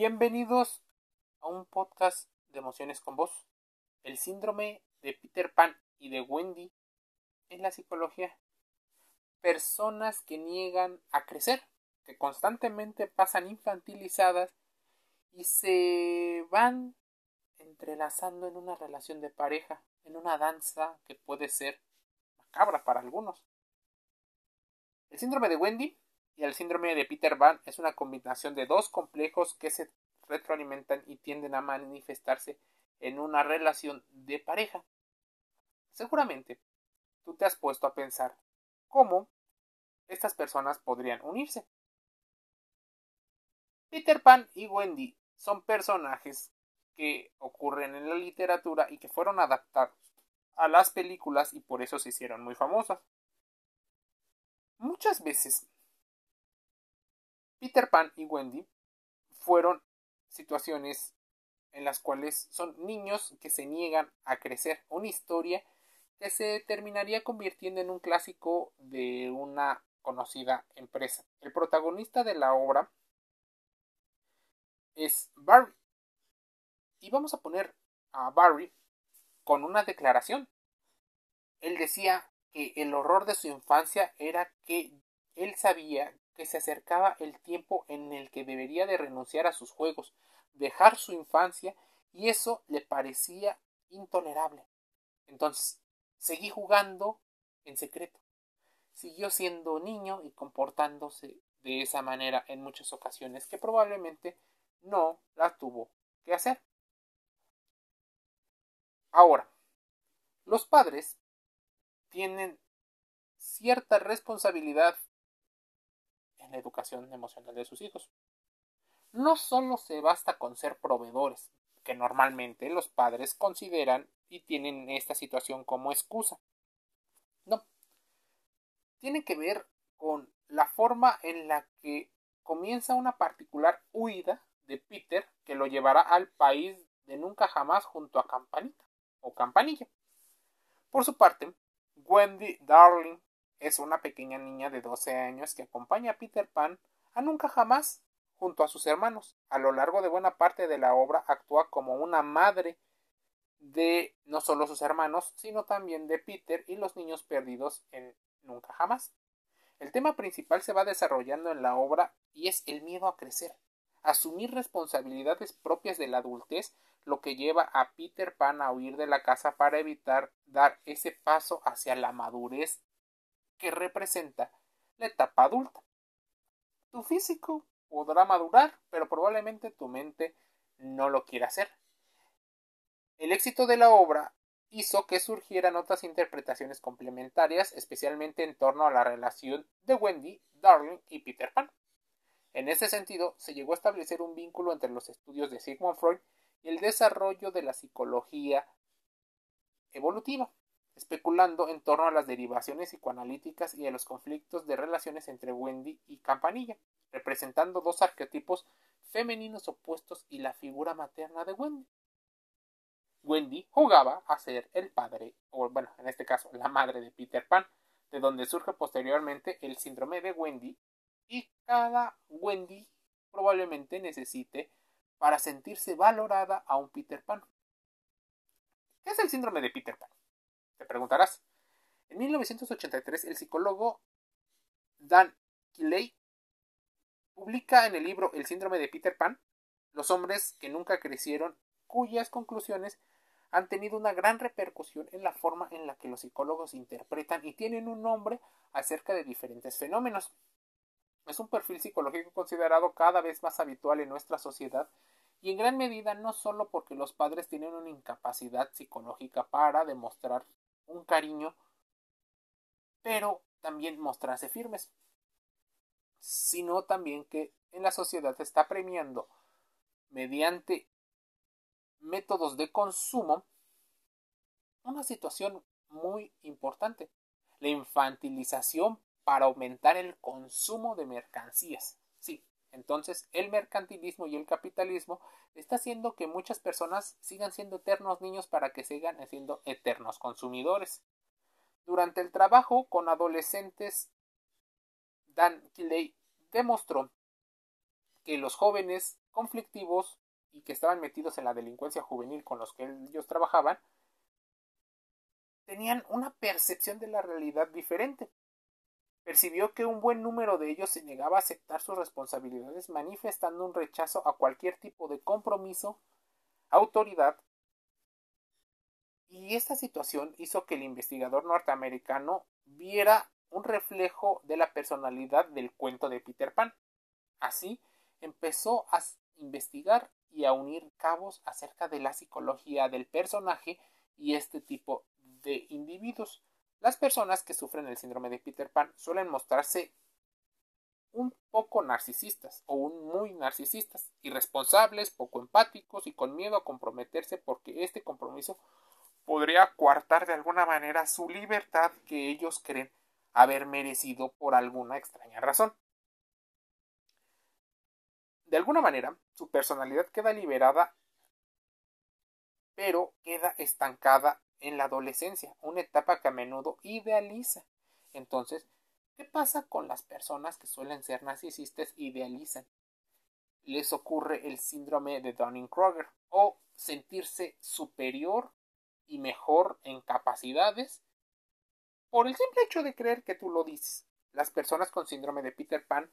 Bienvenidos a un podcast de emociones con vos. El síndrome de Peter Pan y de Wendy en la psicología. Personas que niegan a crecer, que constantemente pasan infantilizadas y se van entrelazando en una relación de pareja, en una danza que puede ser macabra para algunos. El síndrome de Wendy y el síndrome de Peter Pan es una combinación de dos complejos que se retroalimentan y tienden a manifestarse en una relación de pareja. Seguramente tú te has puesto a pensar cómo estas personas podrían unirse. Peter Pan y Wendy son personajes que ocurren en la literatura y que fueron adaptados a las películas y por eso se hicieron muy famosas. Muchas veces Peter Pan y Wendy fueron situaciones en las cuales son niños que se niegan a crecer. Una historia que se terminaría convirtiendo en un clásico de una conocida empresa. El protagonista de la obra es Barry, y vamos a poner a Barry con una declaración. Él decía que el horror de su infancia era que él sabía que se acercaba el tiempo en el que debería de renunciar a sus juegos, dejar su infancia, y eso le parecía intolerable. Entonces, seguí jugando en secreto. Siguió siendo niño y comportándose de esa manera en muchas ocasiones que probablemente no la tuvo que hacer. Ahora, los padres tienen cierta responsabilidad en la educación emocional de sus hijos. No solo se basta con ser proveedores, que normalmente los padres consideran y tienen esta situación como excusa. No. Tiene que ver con la forma en la que comienza una particular huida de Peter que lo llevará al país de nunca jamás junto a Campanita o campanilla. Por su parte, Wendy Darling es una pequeña niña de 12 años que acompaña a Peter Pan a nunca jamás junto a sus hermanos. A lo largo de buena parte de la obra actúa como una madre de no solo sus hermanos, sino también de Peter y los niños perdidos en Nunca jamás. El tema principal se va desarrollando en la obra y es el miedo a crecer, asumir responsabilidades propias de la adultez lo que lleva a Peter Pan a huir de la casa para evitar dar ese paso hacia la madurez que representa la etapa adulta. Tu físico podrá madurar, pero probablemente tu mente no lo quiera hacer. El éxito de la obra hizo que surgieran otras interpretaciones complementarias, especialmente en torno a la relación de Wendy, Darling y Peter Pan. En ese sentido, se llegó a establecer un vínculo entre los estudios de Sigmund Freud y el desarrollo de la psicología evolutiva, especulando en torno a las derivaciones psicoanalíticas y a los conflictos de relaciones entre Wendy y Campanilla, representando dos arquetipos femeninos opuestos y la figura materna de Wendy. Wendy jugaba a ser el padre, o bueno, en este caso, la madre de Peter Pan, de donde surge posteriormente el síndrome de Wendy, y cada Wendy probablemente necesite para sentirse valorada a un Peter Pan. ¿Qué es el síndrome de Peter Pan? Te preguntarás. En 1983 el psicólogo Dan Kiley publica en el libro El síndrome de Peter Pan los hombres que nunca crecieron, cuyas conclusiones han tenido una gran repercusión en la forma en la que los psicólogos interpretan y tienen un nombre acerca de diferentes fenómenos. Es un perfil psicológico considerado cada vez más habitual en nuestra sociedad y en gran medida no solo porque los padres tienen una incapacidad psicológica para demostrar un cariño, pero también mostrarse firmes, sino también que en la sociedad está premiando mediante métodos de consumo una situación muy importante, la infantilización para aumentar el consumo de mercancías. Entonces el mercantilismo y el capitalismo está haciendo que muchas personas sigan siendo eternos niños para que sigan siendo eternos consumidores. Durante el trabajo con adolescentes, Dan Kiley demostró que los jóvenes conflictivos y que estaban metidos en la delincuencia juvenil con los que ellos trabajaban, tenían una percepción de la realidad diferente. Percibió que un buen número de ellos se negaba a aceptar sus responsabilidades manifestando un rechazo a cualquier tipo de compromiso, autoridad, y esta situación hizo que el investigador norteamericano viera un reflejo de la personalidad del cuento de Peter Pan. Así, empezó a investigar y a unir cabos acerca de la psicología del personaje y este tipo de individuos. Las personas que sufren el síndrome de Peter Pan suelen mostrarse un poco narcisistas o un muy narcisistas, irresponsables, poco empáticos y con miedo a comprometerse porque este compromiso podría coartar de alguna manera su libertad que ellos creen haber merecido por alguna extraña razón. De alguna manera, su personalidad queda liberada, pero queda estancada en la adolescencia, una etapa que a menudo idealiza. Entonces, ¿qué pasa con las personas que suelen ser narcisistas e idealizan? Les ocurre el síndrome de Dunning-Kruger o sentirse superior y mejor en capacidades por el simple hecho de creer que tú lo dices. Las personas con síndrome de Peter Pan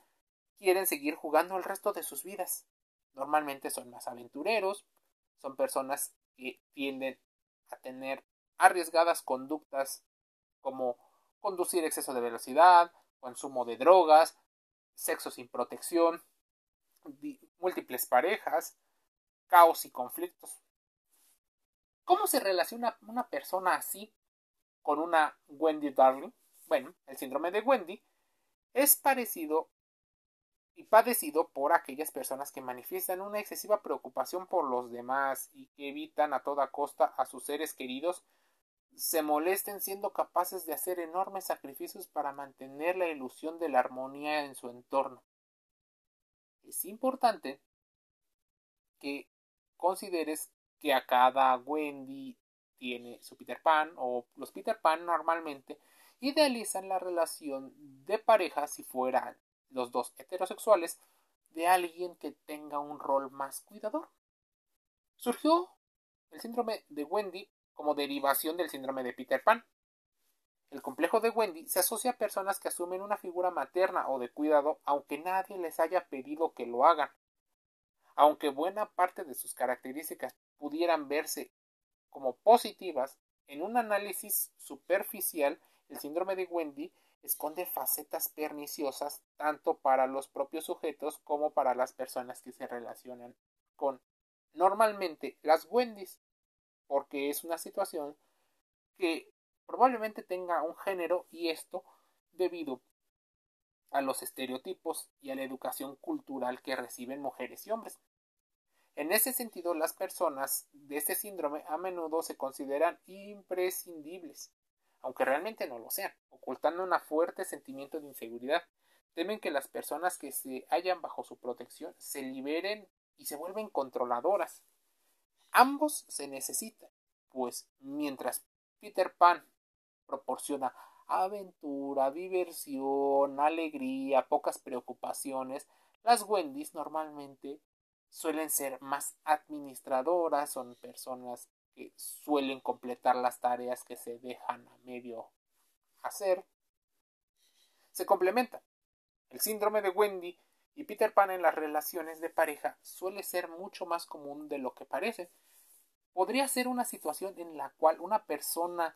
quieren seguir jugando el resto de sus vidas. Normalmente son más aventureros, son personas que tienden a tener arriesgadas conductas como conducir exceso de velocidad, consumo de drogas, sexo sin protección, múltiples parejas, caos y conflictos. ¿Cómo se relaciona una persona así con una Wendy Darling? Bueno, el síndrome de Wendy es parecido y padecido por aquellas personas que manifiestan una excesiva preocupación por los demás y que evitan a toda costa a sus seres queridos se molesten siendo capaces de hacer enormes sacrificios para mantener la ilusión de la armonía en su entorno. Es importante que consideres que a cada Wendy tiene su Peter Pan o los Peter Pan normalmente idealizan la relación de pareja si fueran los dos heterosexuales de alguien que tenga un rol más cuidador. Surgió el síndrome de Wendy como derivación del síndrome de Peter Pan. El complejo de Wendy se asocia a personas que asumen una figura materna o de cuidado aunque nadie les haya pedido que lo hagan. Aunque buena parte de sus características pudieran verse como positivas, en un análisis superficial el síndrome de Wendy esconde facetas perniciosas tanto para los propios sujetos como para las personas que se relacionan con normalmente las Wendys porque es una situación que probablemente tenga un género y esto debido a los estereotipos y a la educación cultural que reciben mujeres y hombres. En ese sentido, las personas de este síndrome a menudo se consideran imprescindibles, aunque realmente no lo sean, ocultando un fuerte sentimiento de inseguridad. Temen que las personas que se hallan bajo su protección se liberen y se vuelven controladoras, Ambos se necesitan, pues mientras Peter Pan proporciona aventura, diversión, alegría, pocas preocupaciones, las Wendys normalmente suelen ser más administradoras, son personas que suelen completar las tareas que se dejan a medio hacer. Se complementan. El síndrome de Wendy y Peter Pan en las relaciones de pareja suele ser mucho más común de lo que parece. Podría ser una situación en la cual una persona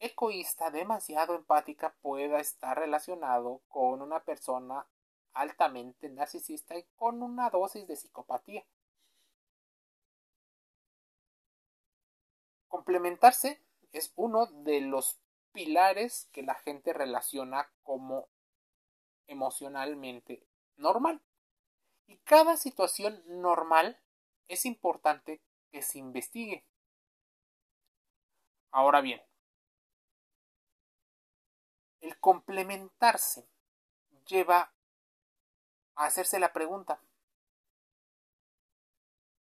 egoísta, demasiado empática, pueda estar relacionado con una persona altamente narcisista y con una dosis de psicopatía. Complementarse es uno de los pilares que la gente relaciona como emocionalmente normal. Y cada situación normal es importante que se investigue. Ahora bien, el complementarse lleva a hacerse la pregunta,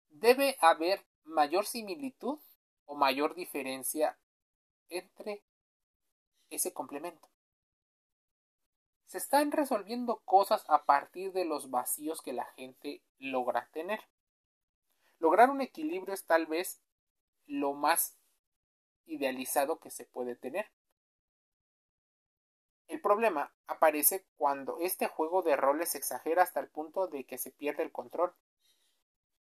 ¿debe haber mayor similitud o mayor diferencia entre ese complemento? Se están resolviendo cosas a partir de los vacíos que la gente logra tener. Lograr un equilibrio es tal vez lo más idealizado que se puede tener. El problema aparece cuando este juego de roles se exagera hasta el punto de que se pierde el control.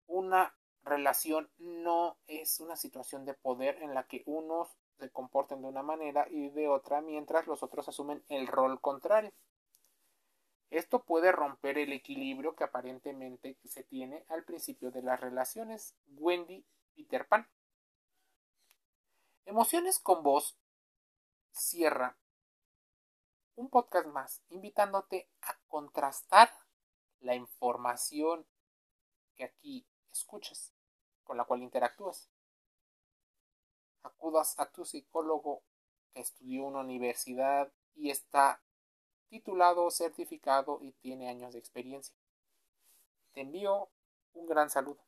Una relación no es una situación de poder en la que unos se comporten de una manera y de otra mientras los otros asumen el rol contrario. Esto puede romper el equilibrio que aparentemente se tiene al principio de las relaciones. Wendy Peter Pan. Emociones con voz cierra un podcast más, invitándote a contrastar la información que aquí escuchas, con la cual interactúas. Acudas a tu psicólogo que estudió en una universidad y está titulado, certificado y tiene años de experiencia. Te envío un gran saludo.